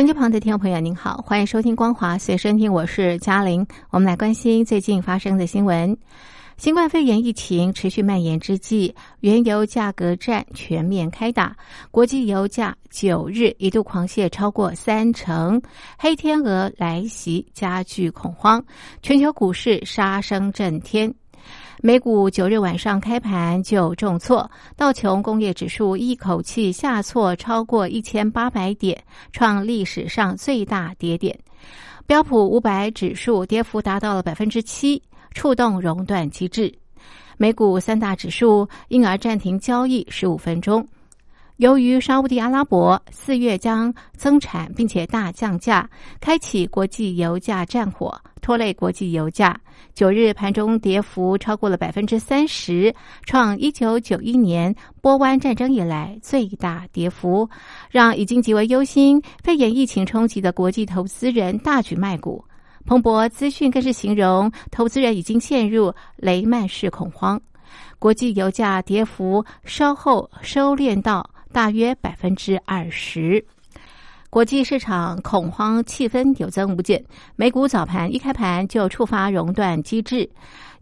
音机旁的听众朋友，您好，欢迎收听《光华随身听》，我是嘉玲。我们来关心最近发生的新闻。新冠肺炎疫情持续蔓延之际，原油价格战全面开打，国际油价九日一度狂泻超过三成，黑天鹅来袭，加剧恐慌，全球股市杀声震天。美股九日晚上开盘就重挫，道琼工业指数一口气下挫超过一千八百点，创历史上最大跌点。标普五百指数跌幅达到了百分之七，触动熔断机制。美股三大指数因而暂停交易十五分钟。由于沙地阿拉伯四月将增产，并且大降价，开启国际油价战火，拖累国际油价。九日盘中跌幅超过了百分之三十，创一九九一年波湾战争以来最大跌幅，让已经极为忧心肺炎疫情冲击的国际投资人大举卖股。彭博资讯更是形容，投资人已经陷入雷曼式恐慌。国际油价跌幅稍后收敛到。大约百分之二十，国际市场恐慌气氛有增无减。美股早盘一开盘就触发熔断机制，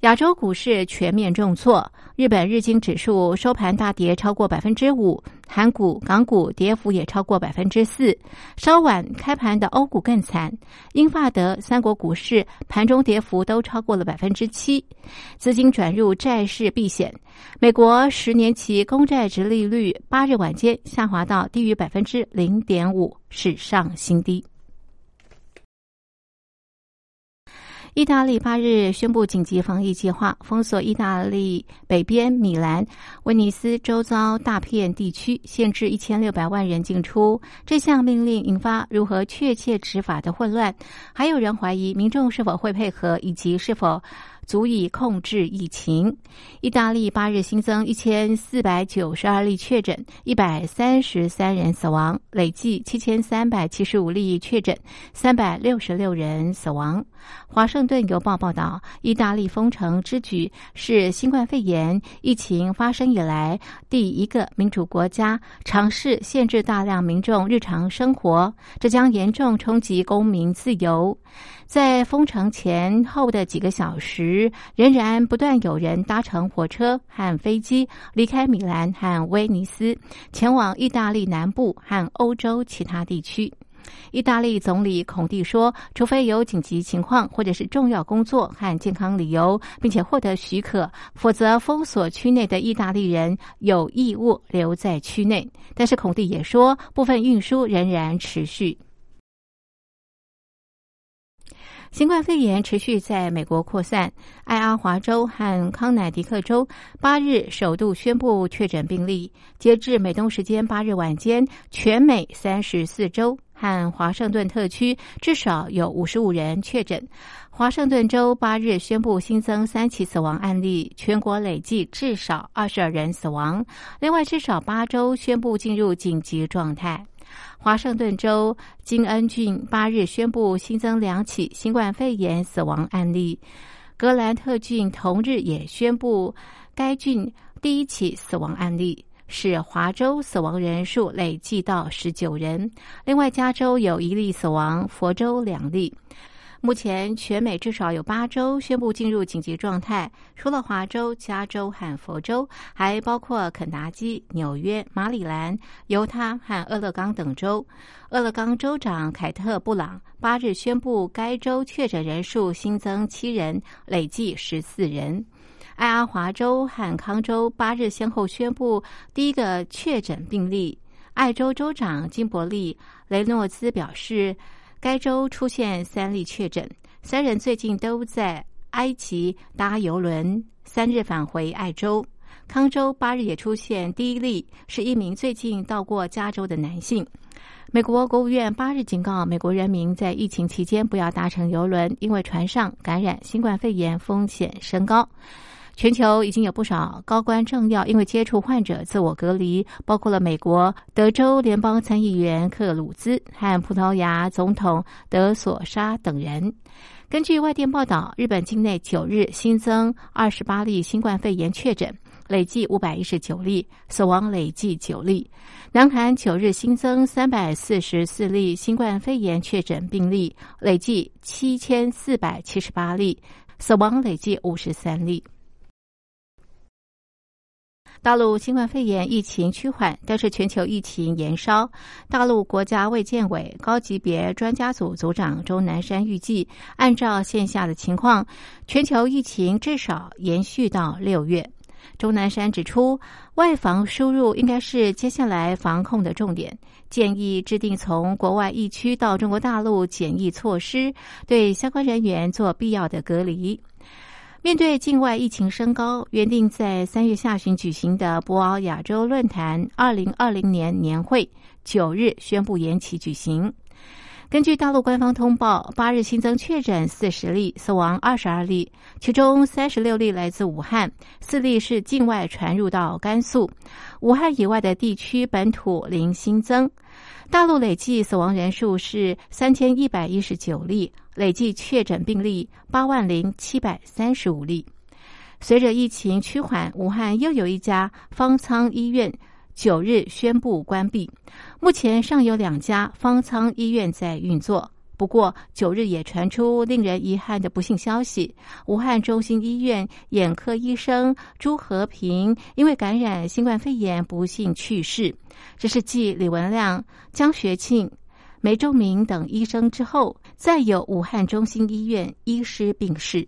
亚洲股市全面重挫。日本日经指数收盘大跌超过百分之五，韩股、港股跌幅也超过百分之四。稍晚开盘的欧股更惨，英法德三国股市盘中跌幅都超过了百分之七，资金转入债市避险。美国十年期公债直利率八日晚间下滑到低于百分之零点五，史上新低。意大利八日宣布紧急防疫计划，封锁意大利北边米兰、威尼斯周遭大片地区，限制一千六百万人进出。这项命令引发如何确切执法的混乱，还有人怀疑民众是否会配合，以及是否。足以控制疫情。意大利八日新增一千四百九十二例确诊，一百三十三人死亡，累计七千三百七十五例确诊，三百六十六人死亡。华盛顿邮报报道，意大利封城之举是新冠肺炎疫情发生以来第一个民主国家尝试限制大量民众日常生活，这将严重冲击公民自由。在封城前后的几个小时，仍然不断有人搭乘火车和飞机离开米兰和威尼斯，前往意大利南部和欧洲其他地区。意大利总理孔蒂说：“除非有紧急情况或者是重要工作和健康理由，并且获得许可，否则封锁区内的意大利人有义务留在区内。”但是孔蒂也说，部分运输仍然持续。新冠肺炎持续在美国扩散，爱阿华州和康乃狄克州八日首度宣布确诊病例。截至美东时间八日晚间，全美三十四州和华盛顿特区至少有五十五人确诊。华盛顿州八日宣布新增三起死亡案例，全国累计至少二十二人死亡。另外，至少八州宣布进入紧急状态。华盛顿州金恩郡八日宣布新增两起新冠肺炎死亡案例，格兰特郡同日也宣布该郡第一起死亡案例，使华州死亡人数累计到十九人。另外，加州有一例死亡，佛州两例。目前，全美至少有八州宣布进入紧急状态，除了华州、加州和佛州，还包括肯达基、纽约、马里兰、犹他和俄勒冈等州。俄勒冈州长凯特·布朗八日宣布，该州确诊人数新增七人，累计十四人。爱阿华州和康州八日先后宣布第一个确诊病例。爱州州长金伯利·雷诺兹表示。该州出现三例确诊，三人最近都在埃及搭游轮，三日返回爱州。康州八日也出现第一例，是一名最近到过加州的男性。美国国务院八日警告美国人民，在疫情期间不要搭乘游轮，因为船上感染新冠肺炎风险升高。全球已经有不少高官政要因为接触患者自我隔离，包括了美国德州联邦参议员克鲁兹和葡萄牙总统德索沙等人。根据外电报道，日本境内九日新增二十八例新冠肺炎确诊，累计五百一十九例，死亡累计九例。南韩九日新增三百四十四例新冠肺炎确诊病例，累计七千四百七十八例，死亡累计五十三例。大陆新冠肺炎疫情趋缓，但是全球疫情延烧。大陆国家卫健委高级别专家组组长钟南山预计，按照线下的情况，全球疫情至少延续到六月。钟南山指出，外防输入应该是接下来防控的重点，建议制定从国外疫区到中国大陆检疫措施，对相关人员做必要的隔离。面对境外疫情升高，原定在三月下旬举行的博鳌亚洲论坛二零二零年年会，九日宣布延期举行。根据大陆官方通报，八日新增确诊四十例，死亡二十二例，其中三十六例来自武汉，四例是境外传入到甘肃。武汉以外的地区本土零新增。大陆累计死亡人数是三千一百一十九例，累计确诊病例八万零七百三十五例。随着疫情趋缓，武汉又有一家方舱医院。九日宣布关闭，目前尚有两家方舱医院在运作。不过，九日也传出令人遗憾的不幸消息：武汉中心医院眼科医生朱和平因为感染新冠肺炎不幸去世。这是继李文亮、江学庆、梅仲明等医生之后，再有武汉中心医院医师病逝。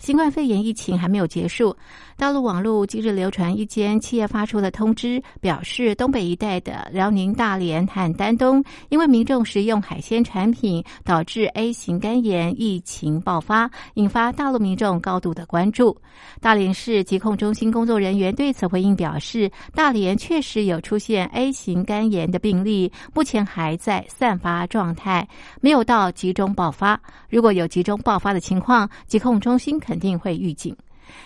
新冠肺炎疫情还没有结束。大陆网络今日流传一间企业发出的通知，表示东北一带的辽宁大连和丹东，因为民众食用海鲜产品导致 A 型肝炎疫情爆发，引发大陆民众高度的关注。大连市疾控中心工作人员对此回应表示，大连确实有出现 A 型肝炎的病例，目前还在散发状态，没有到集中爆发。如果有集中爆发的情况，疾控中心肯定会预警。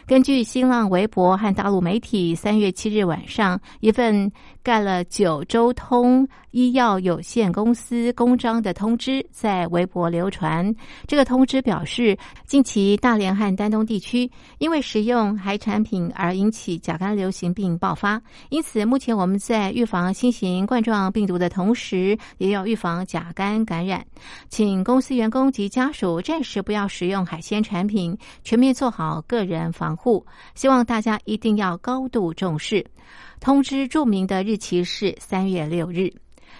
根据新浪微博和大陆媒体三月七日晚上一份盖了九州通医药有限公司公章的通知在微博流传。这个通知表示，近期大连和丹东地区因为食用海产品而引起甲肝流行病爆发，因此目前我们在预防新型冠状病毒的同时，也要预防甲肝感染。请公司员工及家属暂时不要食用海鲜产品，全面做好个人。防护，希望大家一定要高度重视。通知注明的日期是三月六日。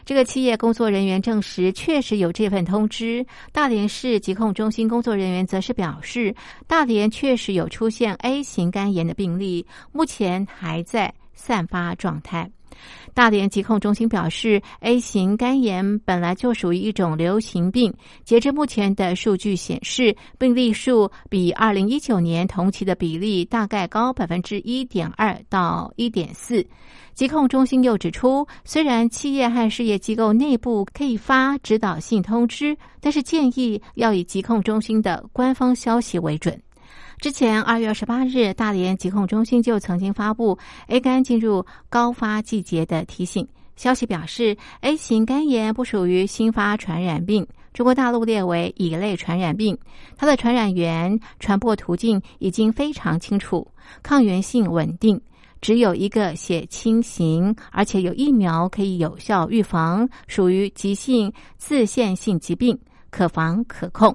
这个企业工作人员证实，确实有这份通知。大连市疾控中心工作人员则是表示，大连确实有出现 A 型肝炎的病例，目前还在散发状态。大连疾控中心表示，A 型肝炎本来就属于一种流行病。截至目前的数据显示，病例数比二零一九年同期的比例大概高百分之一点二到一点四。疾控中心又指出，虽然企业和事业机构内部可以发指导性通知，但是建议要以疾控中心的官方消息为准。之前二月二十八日，大连疾控中心就曾经发布 A 肝进入高发季节的提醒。消息表示，A 型肝炎不属于新发传染病，中国大陆列为乙类传染病。它的传染源、传播途径已经非常清楚，抗原性稳定，只有一个血清型，而且有疫苗可以有效预防，属于急性自限性疾病。可防可控。